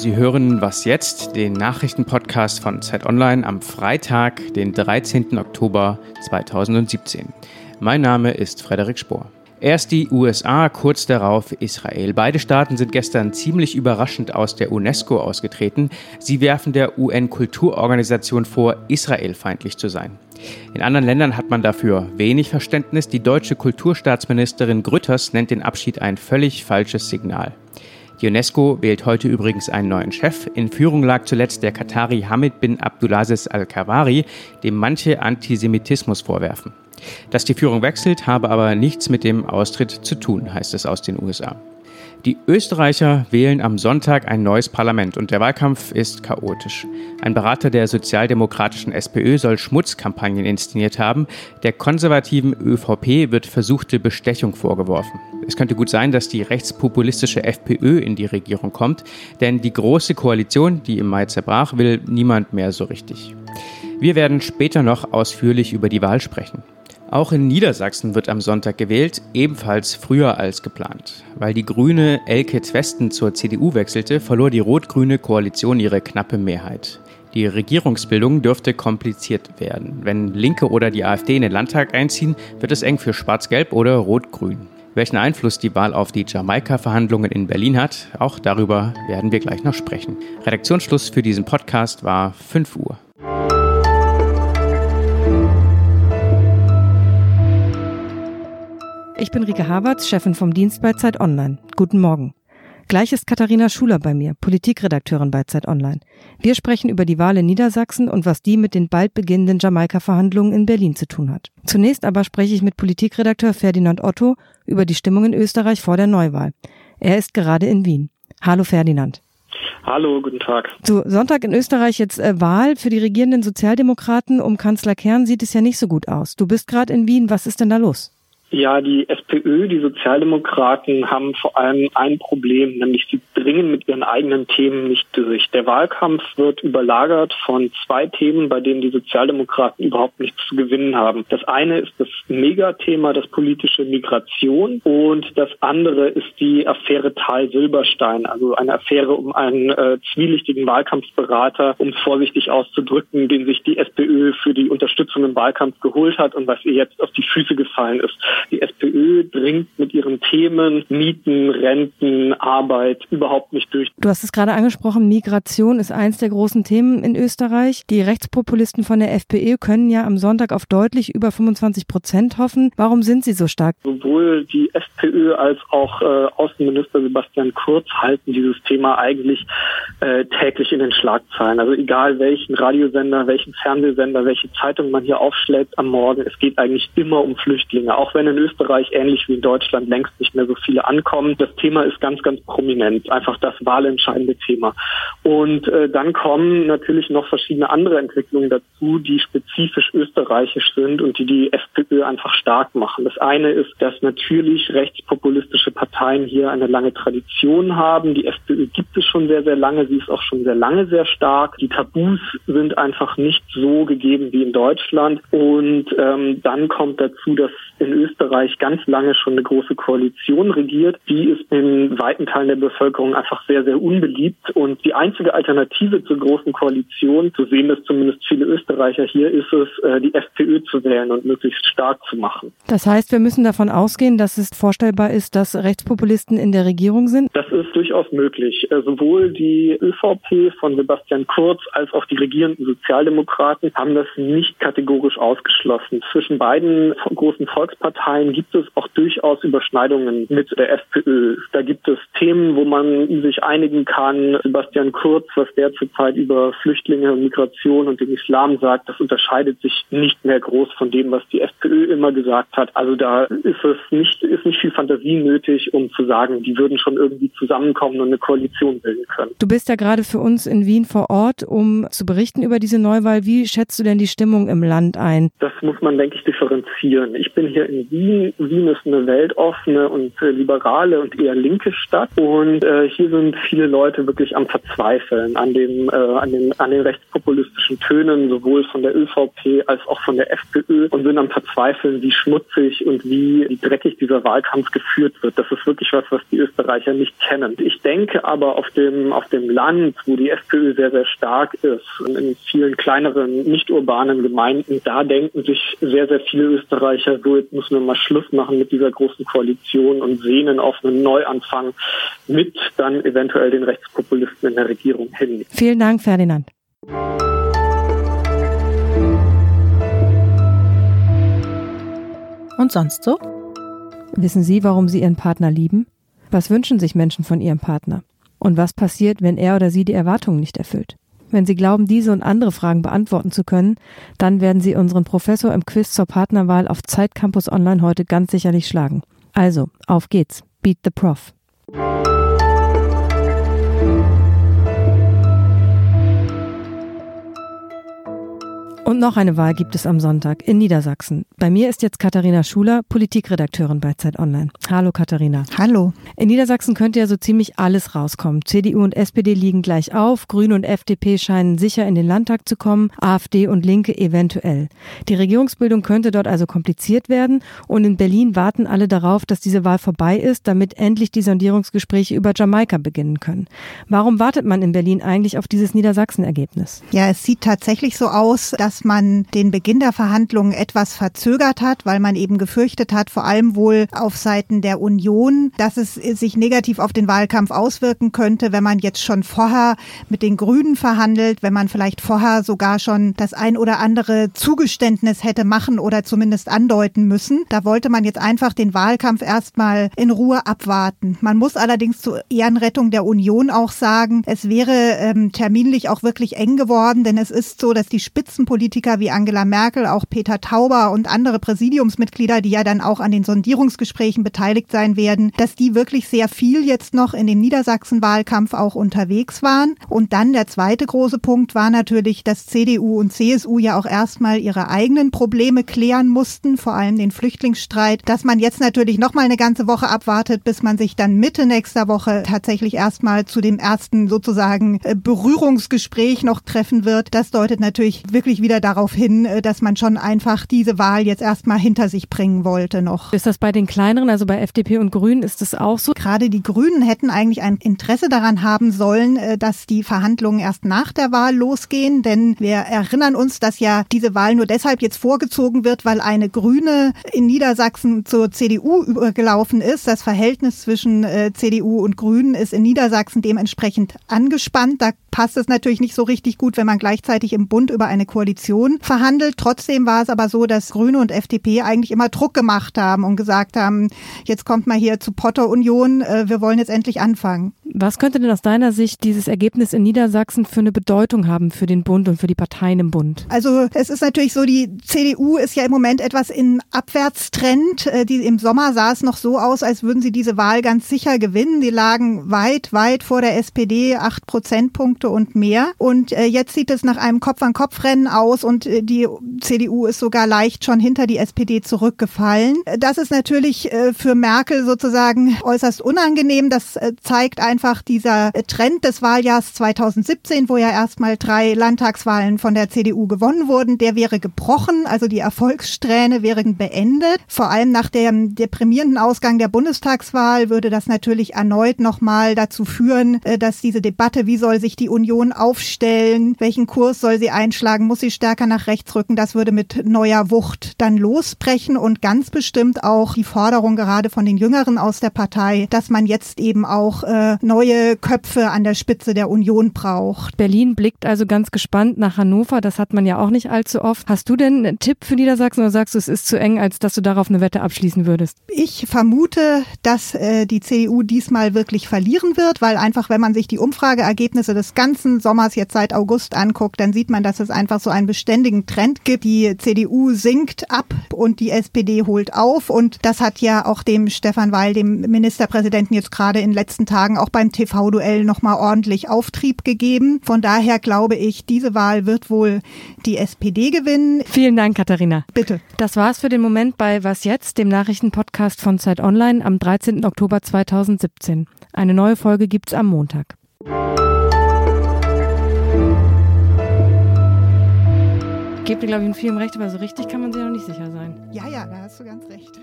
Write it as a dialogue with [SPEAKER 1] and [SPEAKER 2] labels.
[SPEAKER 1] Sie hören Was jetzt, den Nachrichtenpodcast von Zeit Online am Freitag, den 13. Oktober 2017. Mein Name ist Frederik Spohr. Erst die USA, kurz darauf Israel. Beide Staaten sind gestern ziemlich überraschend aus der UNESCO ausgetreten. Sie werfen der UN-Kulturorganisation vor, israelfeindlich zu sein. In anderen Ländern hat man dafür wenig Verständnis. Die deutsche Kulturstaatsministerin Grütters nennt den Abschied ein völlig falsches Signal. Die UNESCO wählt heute übrigens einen neuen Chef. In Führung lag zuletzt der Katari Hamid bin Abdulaziz al-Kawari, dem manche Antisemitismus vorwerfen. Dass die Führung wechselt, habe aber nichts mit dem Austritt zu tun, heißt es aus den USA. Die Österreicher wählen am Sonntag ein neues Parlament und der Wahlkampf ist chaotisch. Ein Berater der sozialdemokratischen SPÖ soll Schmutzkampagnen inszeniert haben. Der konservativen ÖVP wird versuchte Bestechung vorgeworfen. Es könnte gut sein, dass die rechtspopulistische FPÖ in die Regierung kommt, denn die große Koalition, die im Mai zerbrach, will niemand mehr so richtig. Wir werden später noch ausführlich über die Wahl sprechen. Auch in Niedersachsen wird am Sonntag gewählt, ebenfalls früher als geplant. Weil die grüne Elke Twesten zur CDU wechselte, verlor die rot-grüne Koalition ihre knappe Mehrheit. Die Regierungsbildung dürfte kompliziert werden. Wenn Linke oder die AfD in den Landtag einziehen, wird es eng für Schwarz-Gelb oder Rot-Grün. Welchen Einfluss die Wahl auf die Jamaika-Verhandlungen in Berlin hat, auch darüber werden wir gleich noch sprechen. Redaktionsschluss für diesen Podcast war 5 Uhr.
[SPEAKER 2] Ich bin Rike Havertz, Chefin vom Dienst bei Zeit Online. Guten Morgen. Gleich ist Katharina Schuler bei mir, Politikredakteurin bei Zeit Online. Wir sprechen über die Wahl in Niedersachsen und was die mit den bald beginnenden Jamaika-Verhandlungen in Berlin zu tun hat. Zunächst aber spreche ich mit Politikredakteur Ferdinand Otto über die Stimmung in Österreich vor der Neuwahl. Er ist gerade in Wien. Hallo Ferdinand.
[SPEAKER 3] Hallo, guten Tag.
[SPEAKER 2] So, Sonntag in Österreich jetzt äh, Wahl für die regierenden Sozialdemokraten. Um Kanzler Kern sieht es ja nicht so gut aus. Du bist gerade in Wien. Was ist denn da los?
[SPEAKER 3] Ja, die SPÖ, die Sozialdemokraten haben vor allem ein Problem, nämlich sie dringen mit ihren eigenen Themen nicht durch. Der Wahlkampf wird überlagert von zwei Themen, bei denen die Sozialdemokraten überhaupt nichts zu gewinnen haben. Das eine ist das Megathema, das politische Migration und das andere ist die Affäre Tal-Silberstein, also eine Affäre um einen äh, zwielichtigen Wahlkampfberater, um es vorsichtig auszudrücken, den sich die SPÖ für die Unterstützung im Wahlkampf geholt hat und was ihr jetzt auf die Füße gefallen ist. Die SPÖ dringt mit ihren Themen Mieten, Renten, Arbeit überhaupt nicht durch.
[SPEAKER 2] Du hast es gerade angesprochen, Migration ist eins der großen Themen in Österreich. Die Rechtspopulisten von der FPÖ können ja am Sonntag auf deutlich über 25 Prozent hoffen. Warum sind sie so stark?
[SPEAKER 3] Sowohl die FPÖ als auch äh, Außenminister Sebastian Kurz halten dieses Thema eigentlich äh, täglich in den Schlagzeilen. Also egal welchen Radiosender, welchen Fernsehsender, welche Zeitung man hier aufschlägt am Morgen, es geht eigentlich immer um Flüchtlinge. Auch wenn in Österreich ähnlich wie in Deutschland längst nicht mehr so viele ankommen. Das Thema ist ganz, ganz prominent, einfach das wahlentscheidende Thema. Und äh, dann kommen natürlich noch verschiedene andere Entwicklungen dazu, die spezifisch österreichisch sind und die die FPÖ einfach stark machen. Das eine ist, dass natürlich rechtspopulistische Parteien hier eine lange Tradition haben. Die FPÖ gibt es schon sehr, sehr lange. Sie ist auch schon sehr lange sehr stark. Die Tabus sind einfach nicht so gegeben wie in Deutschland. Und ähm, dann kommt dazu, dass in Österreich ganz lange schon eine große Koalition regiert. Die ist in weiten Teilen der Bevölkerung einfach sehr, sehr unbeliebt. Und die einzige Alternative zur großen Koalition, so sehen das zumindest viele Österreicher hier, ist es, äh, die FPÖ zu wählen und möglichst stark zu machen.
[SPEAKER 2] Das heißt, wir müssen davon ausgehen, dass es vorstellbar ist, dass Rechtspopulisten in der Regierung sind?
[SPEAKER 3] Das ist durchaus möglich. Äh, sowohl die ÖVP von Sebastian Kurz als auch die regierenden Sozialdemokraten haben das nicht kategorisch ausgeschlossen. Zwischen beiden großen Volks Volksparteien gibt es auch durchaus Überschneidungen mit der FPÖ. Da gibt es Themen, wo man sich einigen kann. Sebastian Kurz, was der zurzeit über Flüchtlinge, Migration und den Islam sagt, das unterscheidet sich nicht mehr groß von dem, was die FPÖ immer gesagt hat. Also da ist es nicht, ist nicht viel Fantasie nötig, um zu sagen, die würden schon irgendwie zusammenkommen und eine Koalition bilden können.
[SPEAKER 2] Du bist ja gerade für uns in Wien vor Ort, um zu berichten über diese Neuwahl. Wie schätzt du denn die Stimmung im Land ein?
[SPEAKER 3] Das muss man, denke ich, differenzieren. Ich bin hier in Wien, Wien ist eine weltoffene und äh, liberale und eher linke Stadt und äh, hier sind viele Leute wirklich am Verzweifeln an dem äh, an den an den rechtspopulistischen Tönen sowohl von der ÖVP als auch von der FPÖ und sind am Verzweifeln, wie schmutzig und wie, wie dreckig dieser Wahlkampf geführt wird. Das ist wirklich was, was die Österreicher nicht kennen. Ich denke aber auf dem auf dem Land, wo die FPÖ sehr sehr stark ist, in vielen kleineren nicht urbanen Gemeinden, da denken sich sehr sehr viele Österreicher, so jetzt müssen wir mal Schluss machen mit dieser großen Koalition und sehnen auf einen Neuanfang mit dann eventuell den Rechtspopulisten in der Regierung hin.
[SPEAKER 2] Vielen Dank, Ferdinand. Und sonst so? Wissen Sie, warum Sie Ihren Partner lieben? Was wünschen sich Menschen von ihrem Partner? Und was passiert, wenn er oder sie die Erwartungen nicht erfüllt? Wenn Sie glauben, diese und andere Fragen beantworten zu können, dann werden Sie unseren Professor im Quiz zur Partnerwahl auf Zeitcampus Online heute ganz sicherlich schlagen. Also, auf geht's. Beat the Prof. Und noch eine Wahl gibt es am Sonntag in Niedersachsen. Bei mir ist jetzt Katharina Schuler, Politikredakteurin bei Zeit Online. Hallo Katharina.
[SPEAKER 4] Hallo.
[SPEAKER 2] In Niedersachsen könnte ja so ziemlich alles rauskommen. CDU und SPD liegen gleich auf, Grüne und FDP scheinen sicher in den Landtag zu kommen, AfD und Linke eventuell. Die Regierungsbildung könnte dort also kompliziert werden und in Berlin warten alle darauf, dass diese Wahl vorbei ist, damit endlich die Sondierungsgespräche über Jamaika beginnen können. Warum wartet man in Berlin eigentlich auf dieses Niedersachsen-Ergebnis?
[SPEAKER 4] Ja, es sieht tatsächlich so aus, dass man den Beginn der Verhandlungen etwas verzögert hat, weil man eben gefürchtet hat, vor allem wohl auf Seiten der Union, dass es sich negativ auf den Wahlkampf auswirken könnte, wenn man jetzt schon vorher mit den Grünen verhandelt, wenn man vielleicht vorher sogar schon das ein oder andere Zugeständnis hätte machen oder zumindest andeuten müssen. Da wollte man jetzt einfach den Wahlkampf erstmal in Ruhe abwarten. Man muss allerdings zur Ehrenrettung der Union auch sagen, es wäre ähm, terminlich auch wirklich eng geworden, denn es ist so, dass die Spitzenpolitiker Politiker wie Angela Merkel, auch Peter Tauber und andere Präsidiumsmitglieder, die ja dann auch an den Sondierungsgesprächen beteiligt sein werden, dass die wirklich sehr viel jetzt noch in dem Niedersachsen-Wahlkampf auch unterwegs waren. Und dann der zweite große Punkt war natürlich, dass CDU und CSU ja auch erstmal ihre eigenen Probleme klären mussten, vor allem den Flüchtlingsstreit, dass man jetzt natürlich noch mal eine ganze Woche abwartet, bis man sich dann Mitte nächster Woche tatsächlich erstmal zu dem ersten sozusagen äh, Berührungsgespräch noch treffen wird. Das deutet natürlich wirklich wieder darauf hin, äh, dass man schon einfach diese Wahl jetzt erstmal hinter sich bringen wollte noch.
[SPEAKER 2] Ist das bei den kleineren, also bei FDP und Grünen, ist das auch so?
[SPEAKER 4] Gerade die Grünen hätten eigentlich ein Interesse daran haben sollen, äh, dass die Verhandlungen erst nach der Wahl losgehen, denn wir erinnern uns, dass ja diese Wahl nur deshalb jetzt vorgezogen wird, weil eine Grüne in Niedersachsen zur CDU übergelaufen ist. Das Verhältnis zwischen äh, CDU und Grünen ist in Niedersachsen dementsprechend angespannt. Da passt es natürlich nicht so richtig gut, wenn man gleichzeitig im Bund über eine Koalition verhandelt. Trotzdem war es aber so, dass Grüne und FDP eigentlich immer Druck gemacht haben und gesagt haben, jetzt kommt mal hier zu Potter Union, äh, wir wollen jetzt endlich anfangen.
[SPEAKER 2] Was könnte denn aus deiner Sicht dieses Ergebnis in Niedersachsen für eine Bedeutung haben für den Bund und für die Parteien im Bund?
[SPEAKER 4] Also es ist natürlich so, die CDU ist ja im Moment etwas in Abwärtstrend. Äh, die, Im Sommer sah es noch so aus, als würden sie diese Wahl ganz sicher gewinnen. Die lagen weit, weit vor der SPD, acht Prozentpunkte und mehr. Und äh, jetzt sieht es nach einem Kopf-an-Kopf-Rennen aus und äh, die CDU ist sogar leicht schon hinter die SPD zurückgefallen. Das ist natürlich für Merkel sozusagen äußerst unangenehm. Das zeigt einfach, dieser Trend des Wahljahrs 2017, wo ja erstmal drei Landtagswahlen von der CDU gewonnen wurden, der wäre gebrochen, also die Erfolgssträhne wären beendet. Vor allem nach dem deprimierenden Ausgang der Bundestagswahl würde das natürlich erneut nochmal dazu führen, äh, dass diese Debatte, wie soll sich die Union aufstellen, welchen Kurs soll sie einschlagen, muss sie stärker nach rechts rücken, das würde mit neuer Wucht dann losbrechen und ganz bestimmt auch die Forderung gerade von den Jüngeren aus der Partei, dass man jetzt eben auch äh, neue Köpfe an der Spitze der Union braucht.
[SPEAKER 2] Berlin blickt also ganz gespannt nach Hannover. Das hat man ja auch nicht allzu oft. Hast du denn einen Tipp für Niedersachsen oder sagst du, es ist zu eng, als dass du darauf eine Wette abschließen würdest?
[SPEAKER 4] Ich vermute, dass äh, die CDU diesmal wirklich verlieren wird, weil einfach, wenn man sich die Umfrageergebnisse des ganzen Sommers jetzt seit August anguckt, dann sieht man, dass es einfach so einen beständigen Trend gibt. Die CDU sinkt ab und die SPD holt auf. Und das hat ja auch dem Stefan Weil, dem Ministerpräsidenten, jetzt gerade in den letzten Tagen auch beim TV-Duell nochmal ordentlich Auftrieb gegeben. Von daher glaube ich, diese Wahl wird wohl die SPD gewinnen.
[SPEAKER 2] Vielen Dank, Katharina.
[SPEAKER 4] Bitte.
[SPEAKER 2] Das war's für den Moment bei Was jetzt, dem Nachrichtenpodcast von Zeit Online am 13. Oktober 2017. Eine neue Folge gibt's am Montag. Gebt ihr, glaube ich, in vielem recht, aber so richtig kann man sich noch nicht sicher sein.
[SPEAKER 4] Ja, ja, da hast du ganz recht.